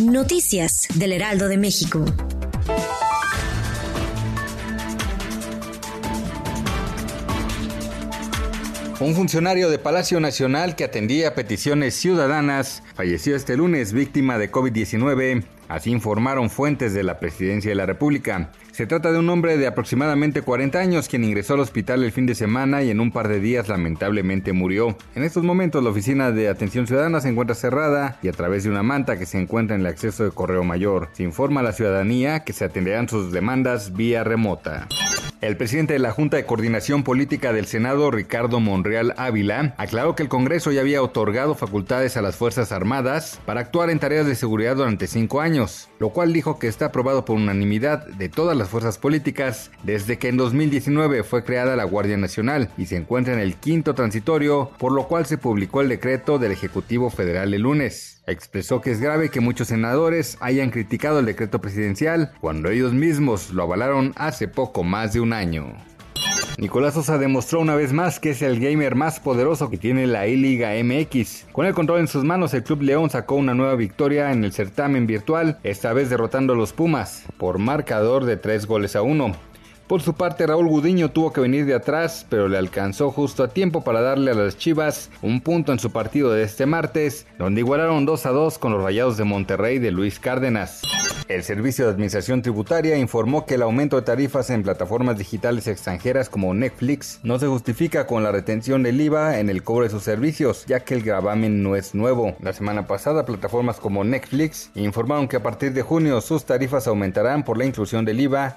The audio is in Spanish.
Noticias del Heraldo de México. Un funcionario de Palacio Nacional que atendía peticiones ciudadanas falleció este lunes víctima de COVID-19, así informaron fuentes de la Presidencia de la República. Se trata de un hombre de aproximadamente 40 años quien ingresó al hospital el fin de semana y en un par de días lamentablemente murió. En estos momentos la oficina de atención ciudadana se encuentra cerrada y a través de una manta que se encuentra en el acceso de Correo Mayor se informa a la ciudadanía que se atenderán sus demandas vía remota. El presidente de la Junta de Coordinación Política del Senado, Ricardo Monreal Ávila, aclaró que el Congreso ya había otorgado facultades a las Fuerzas Armadas para actuar en tareas de seguridad durante cinco años, lo cual dijo que está aprobado por unanimidad de todas las fuerzas políticas desde que en 2019 fue creada la Guardia Nacional y se encuentra en el quinto transitorio, por lo cual se publicó el decreto del Ejecutivo Federal el lunes. Expresó que es grave que muchos senadores hayan criticado el decreto presidencial cuando ellos mismos lo avalaron hace poco más de un año. Nicolás Sosa demostró una vez más que es el gamer más poderoso que tiene la I-Liga MX. Con el control en sus manos, el Club León sacó una nueva victoria en el certamen virtual, esta vez derrotando a los Pumas por marcador de 3 goles a 1. Por su parte, Raúl Gudiño tuvo que venir de atrás, pero le alcanzó justo a tiempo para darle a las Chivas un punto en su partido de este martes, donde igualaron 2 a 2 con los Rayados de Monterrey de Luis Cárdenas. El Servicio de Administración Tributaria informó que el aumento de tarifas en plataformas digitales extranjeras como Netflix no se justifica con la retención del IVA en el cobro de sus servicios, ya que el gravamen no es nuevo. La semana pasada, plataformas como Netflix informaron que a partir de junio sus tarifas aumentarán por la inclusión del IVA